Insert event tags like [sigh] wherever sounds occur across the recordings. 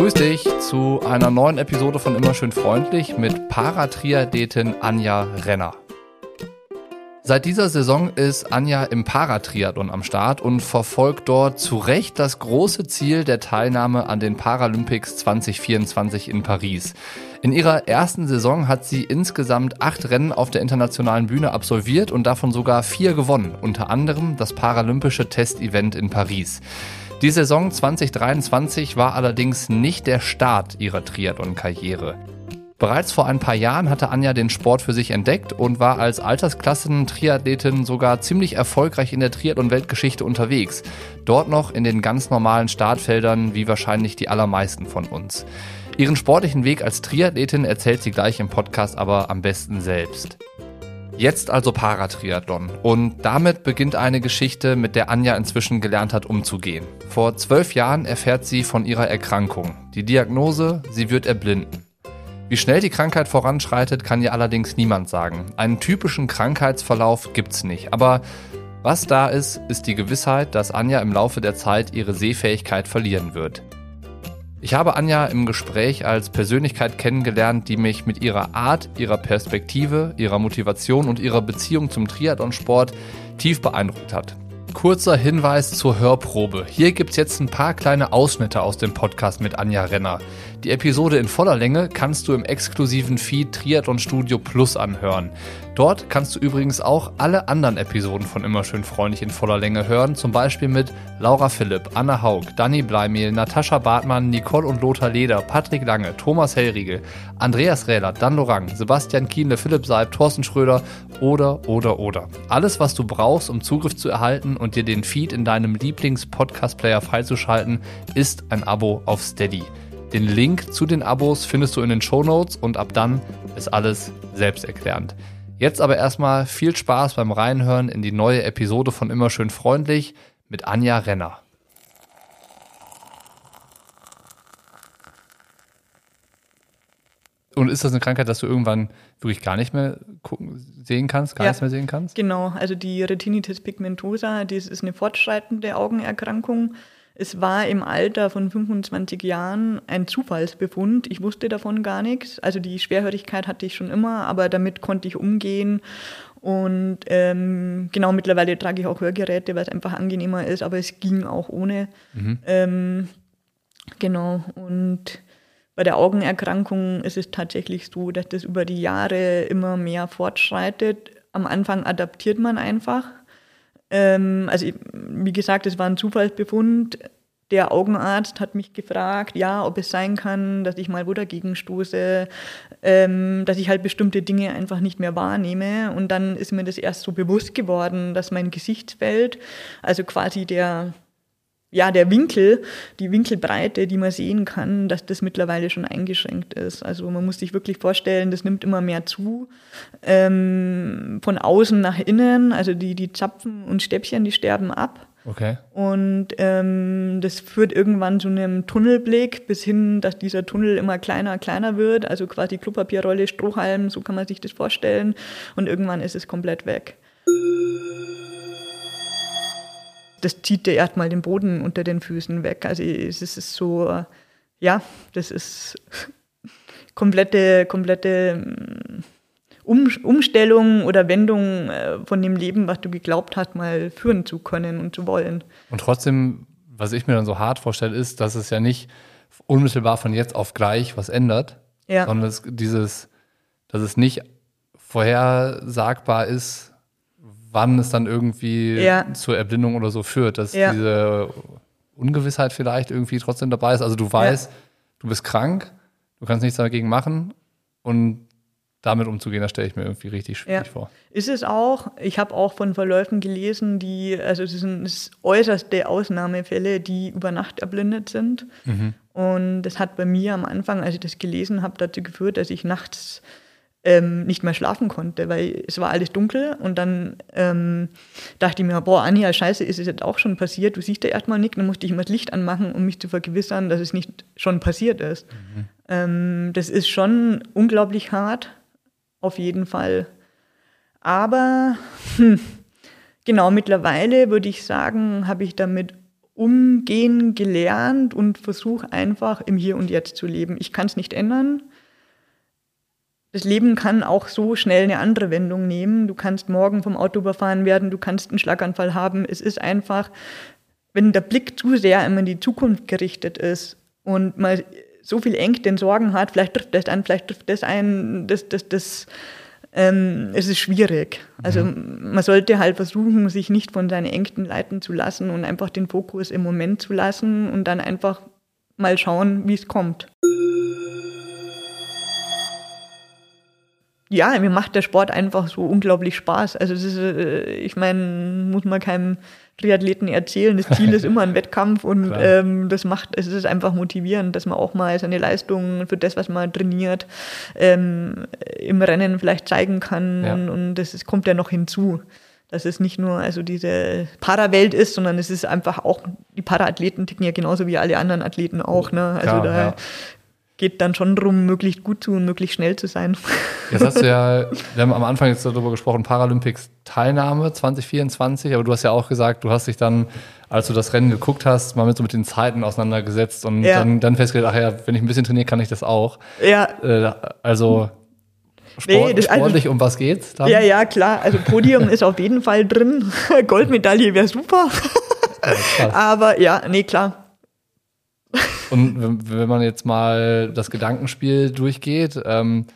Grüß dich zu einer neuen Episode von Immer schön freundlich mit Paratriathletin Anja Renner. Seit dieser Saison ist Anja im Paratriathlon am Start und verfolgt dort zu Recht das große Ziel der Teilnahme an den Paralympics 2024 in Paris. In ihrer ersten Saison hat sie insgesamt acht Rennen auf der internationalen Bühne absolviert und davon sogar vier gewonnen, unter anderem das Paralympische Testevent in Paris. Die Saison 2023 war allerdings nicht der Start ihrer Triathlon-Karriere. Bereits vor ein paar Jahren hatte Anja den Sport für sich entdeckt und war als Altersklassen-Triathletin sogar ziemlich erfolgreich in der Triathlon-Weltgeschichte unterwegs. Dort noch in den ganz normalen Startfeldern wie wahrscheinlich die allermeisten von uns. Ihren sportlichen Weg als Triathletin erzählt sie gleich im Podcast aber am besten selbst. Jetzt also Paratriathlon. Und damit beginnt eine Geschichte, mit der Anja inzwischen gelernt hat, umzugehen. Vor zwölf Jahren erfährt sie von ihrer Erkrankung. Die Diagnose, sie wird erblinden. Wie schnell die Krankheit voranschreitet, kann ihr allerdings niemand sagen. Einen typischen Krankheitsverlauf gibt's nicht. Aber was da ist, ist die Gewissheit, dass Anja im Laufe der Zeit ihre Sehfähigkeit verlieren wird. Ich habe Anja im Gespräch als Persönlichkeit kennengelernt, die mich mit ihrer Art, ihrer Perspektive, ihrer Motivation und ihrer Beziehung zum Triathlonsport tief beeindruckt hat. Kurzer Hinweis zur Hörprobe. Hier gibt's jetzt ein paar kleine Ausschnitte aus dem Podcast mit Anja Renner. Die Episode in voller Länge kannst du im exklusiven Feed Triathlon Studio Plus anhören. Dort kannst du übrigens auch alle anderen Episoden von Immer schön freundlich in voller Länge hören, zum Beispiel mit Laura Philipp, Anna Haug, Danny Bleimehl, Natascha Bartmann, Nicole und Lothar Leder, Patrick Lange, Thomas Hellriegel, Andreas Rähler, Dan Lorang, Sebastian Kienle, Philipp Seib, Thorsten Schröder oder, oder, oder. Alles, was du brauchst, um Zugriff zu erhalten und dir den Feed in deinem Lieblings-Podcast-Player freizuschalten, ist ein Abo auf Steady. Den Link zu den Abos findest du in den Show Notes und ab dann ist alles selbsterklärend. Jetzt aber erstmal viel Spaß beim Reinhören in die neue Episode von Immer schön freundlich mit Anja Renner. Und ist das eine Krankheit, dass du irgendwann wirklich gar nicht mehr gucken, sehen kannst, gar Ja. nichts mehr sehen kannst? Genau, also die Retinitis pigmentosa, das ist eine fortschreitende Augenerkrankung. Es war im Alter von 25 Jahren ein Zufallsbefund. Ich wusste davon gar nichts. Also die Schwerhörigkeit hatte ich schon immer, aber damit konnte ich umgehen. Und ähm, genau mittlerweile trage ich auch Hörgeräte, weil es einfach angenehmer ist, aber es ging auch ohne. Ähm, genau. Und bei der Augenerkrankung ist es tatsächlich so, dass das über die Jahre immer mehr fortschreitet. Am Anfang adaptiert man einfach. Ähm, also wie gesagt, es war ein Zufallsbefund. Der Augenarzt hat mich gefragt, ja, ob es sein kann, dass ich mal wo dagegen stoße, ähm, dass ich halt bestimmte Dinge einfach nicht mehr wahrnehme. Und dann ist mir das erst so bewusst geworden, dass mein Gesichtsfeld, also quasi der, ja, der Winkel, die Winkelbreite, die man sehen kann, dass das mittlerweile schon eingeschränkt ist. Also man muss sich wirklich vorstellen, das nimmt immer mehr zu. Ähm, von außen nach innen, also die, die Zapfen und Stäbchen, die sterben ab. Okay. Und ähm, das führt irgendwann zu einem Tunnelblick, bis hin, dass dieser Tunnel immer kleiner, kleiner wird. Also quasi Klopapierrolle, Strohhalm, so kann man sich das vorstellen. Und irgendwann ist es komplett weg. Das zieht dir erstmal den Boden unter den Füßen weg. Also es ist so, äh, ja, das ist [laughs] komplette, komplette mm, um Umstellung oder Wendung äh, von dem Leben, was du geglaubt hast, mal führen zu können und zu wollen. Und trotzdem, was ich mir dann so hart vorstelle, ist, dass es ja nicht unmittelbar von jetzt auf gleich was ändert, Ja. sondern es, dieses, dass es nicht vorhersagbar ist, wann es dann irgendwie Ja. zur Erblindung oder so führt, dass Ja. diese Ungewissheit vielleicht irgendwie trotzdem dabei ist. Also du weißt, du bist krank, du kannst nichts dagegen machen und damit umzugehen, das stelle ich mir irgendwie richtig schwierig Ja. vor. Ist es auch. Ich habe auch von Verläufen gelesen, die, also das sind äußerste Ausnahmefälle, die über Nacht erblindet sind. Und das hat bei mir am Anfang, als ich das gelesen habe, dazu geführt, dass ich nachts ähm, nicht mehr schlafen konnte, weil es war alles dunkel und dann ähm, dachte ich mir, boah, Anja, scheiße, ist es jetzt auch schon passiert? Du siehst ja erstmal nichts, dann musste ich immer das Licht anmachen, um mich zu vergewissern, dass es nicht schon passiert ist. Ähm, das ist schon unglaublich hart, auf jeden Fall. Aber hm, genau, mittlerweile würde ich sagen, habe ich damit umgehen gelernt und versuche einfach im Hier und Jetzt zu leben. Ich kann es nicht ändern. Das Leben kann auch so schnell eine andere Wendung nehmen. Du kannst morgen vom Auto überfahren werden, du kannst einen Schlaganfall haben. Es ist einfach, wenn der Blick zu sehr immer in die Zukunft gerichtet ist und man so viel Ängste und Sorgen hat, vielleicht trifft das ein, vielleicht trifft das ein, das, das, das, ähm, es ist schwierig. Also mhm. man sollte halt versuchen, sich nicht von seinen Ängsten leiten zu lassen und einfach den Fokus im Moment zu lassen und dann einfach mal schauen, wie es kommt. Ja, mir macht der Sport einfach so unglaublich Spaß. Also ist, äh, ich meine, muss man keinem Triathleten erzählen. Das Ziel ist [laughs] immer ein Wettkampf und ähm, das macht, es ist einfach motivierend, dass man auch mal seine Leistungen für das, was man trainiert, ähm, im Rennen vielleicht zeigen kann. Ja. Und, und das ist, kommt ja noch hinzu dass es nicht nur also diese Parawelt ist, sondern es ist einfach auch, die Paraathleten ticken ja genauso wie alle anderen Athleten auch. Ne? Also Klar, da ja geht dann schon darum, möglichst gut zu und möglichst schnell zu sein. Jetzt hast du ja, [laughs] wir haben am Anfang jetzt darüber gesprochen, Paralympics Teilnahme 2024, aber du hast ja auch gesagt, du hast dich dann, als du das Rennen geguckt hast, mal mit so mit den Zeiten auseinandergesetzt und ja. dann, dann festgestellt, ach ja, wenn ich ein bisschen trainiere, kann ich das auch. Ja. Äh, also Sport, nee, sportlich, also, um was geht's? Dann? Ja, ja, klar. Also Podium ist auf jeden Fall drin. [laughs] Goldmedaille wäre super. Ja, aber ja, nee, klar. Und wenn man jetzt mal das Gedankenspiel durchgeht, ähm,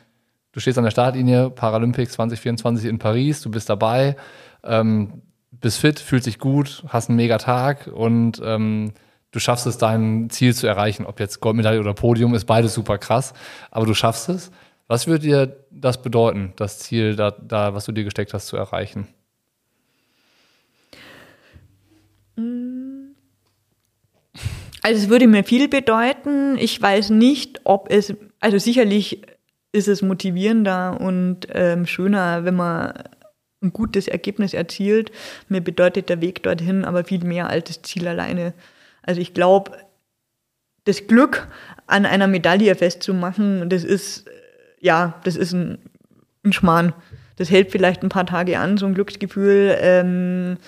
du stehst an der Startlinie, Paralympics 2024 in Paris, du bist dabei, ähm, bist fit, fühlst dich gut, hast einen mega Tag und ähm, du schaffst es, dein Ziel zu erreichen. Ob jetzt Goldmedaille oder Podium, ist beides super krass, aber du schaffst es. Was würde dir das bedeuten, das Ziel, da, da was du dir gesteckt hast, zu erreichen? Also es würde mir viel bedeuten. Ich weiß nicht, ob es, also sicherlich ist es motivierender und ähm, schöner, wenn man ein gutes Ergebnis erzielt. Mir bedeutet der Weg dorthin aber viel mehr als das Ziel alleine. Also ich glaube, das Glück an einer Medaille festzumachen, das ist, ja, das ist ein, ein Schmarrn. Das hält vielleicht ein paar Tage an, so ein Glücksgefühl. Ähm,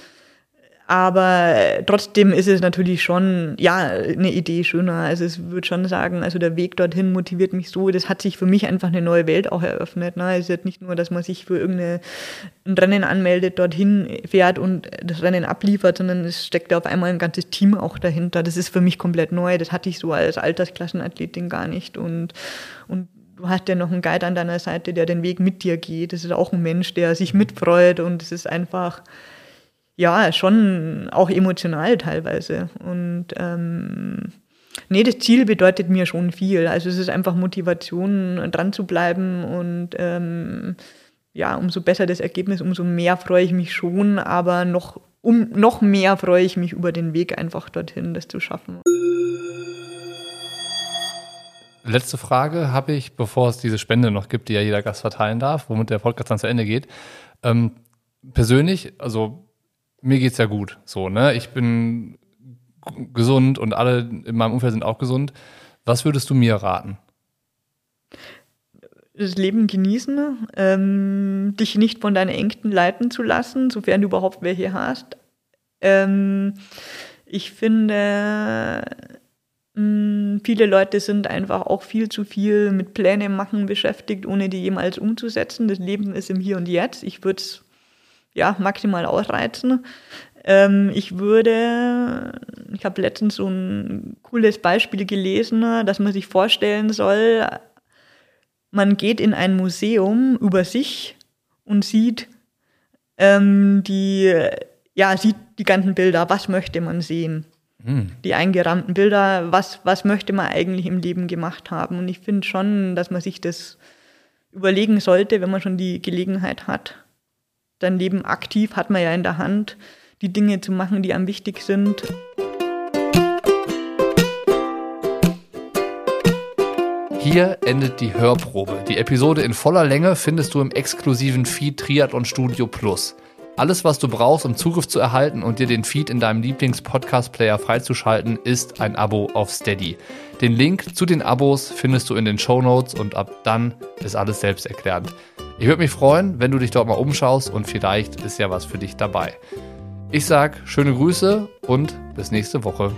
aber trotzdem ist es natürlich schon, ja, eine Idee schöner. Also es würde schon sagen, also der Weg dorthin motiviert mich so. Das hat sich für mich einfach eine neue Welt auch eröffnet. Ne? Es ist jetzt nicht nur, dass man sich für irgendein Rennen anmeldet, dorthin fährt und das Rennen abliefert, sondern es steckt auf einmal ein ganzes Team auch dahinter. Das ist für mich komplett neu. Das hatte ich so als Altersklassenathletin gar nicht. Und, und du hast ja noch einen Guide an deiner Seite, der den Weg mit dir geht. Das ist auch ein Mensch, der sich mitfreut und es ist einfach ja, schon auch emotional teilweise. Und ähm, nee, das Ziel bedeutet mir schon viel. Also es ist einfach Motivation, dran zu bleiben und ähm, ja, umso besser das Ergebnis, umso mehr freue ich mich schon, aber noch, um, noch mehr freue ich mich über den Weg einfach dorthin, das zu schaffen. Letzte Frage habe ich, bevor es diese Spende noch gibt, die ja jeder Gast verteilen darf, womit der Podcast dann zu Ende geht. Ähm, persönlich, also mir geht's ja gut. So, ne? Ich bin gesund und alle in meinem Umfeld sind auch gesund. Was würdest du mir raten? Das Leben genießen, ähm, dich nicht von deinen Ängsten leiten zu lassen, sofern du überhaupt welche hast. Ähm, ich finde, mh, mm, viele Leute sind einfach auch viel zu viel mit Pläne machen beschäftigt, ohne die jemals umzusetzen. Das Leben ist im Hier und Jetzt. Ich würde es ja, maximal ausreizen. Ähm, ich würde, ich habe letztens so ein cooles Beispiel gelesen, dass man sich vorstellen soll, man geht in ein Museum über sich und sieht ähm, die, ja, sieht die ganzen Bilder, was möchte man sehen. Hm. Die eingerahmten Bilder, was, was möchte man eigentlich im Leben gemacht haben. Und ich finde schon, dass man sich das überlegen sollte, wenn man schon die Gelegenheit hat dein Leben aktiv hat man ja in der Hand, die Dinge zu machen, die einem wichtig sind. Hier endet die Hörprobe. Die Episode in voller Länge findest du im exklusiven Feed Triathlon Studio Plus. Alles, was du brauchst, um Zugriff zu erhalten und dir den Feed in deinem Lieblings-Podcast-Player freizuschalten, ist ein Abo auf Steady. Den Link zu den Abos findest du in den Show Notes und ab dann ist alles selbsterklärend. Ich würde mich freuen, wenn du dich dort mal umschaust und vielleicht ist ja was für dich dabei. Ich sag schöne Grüße und bis nächste Woche.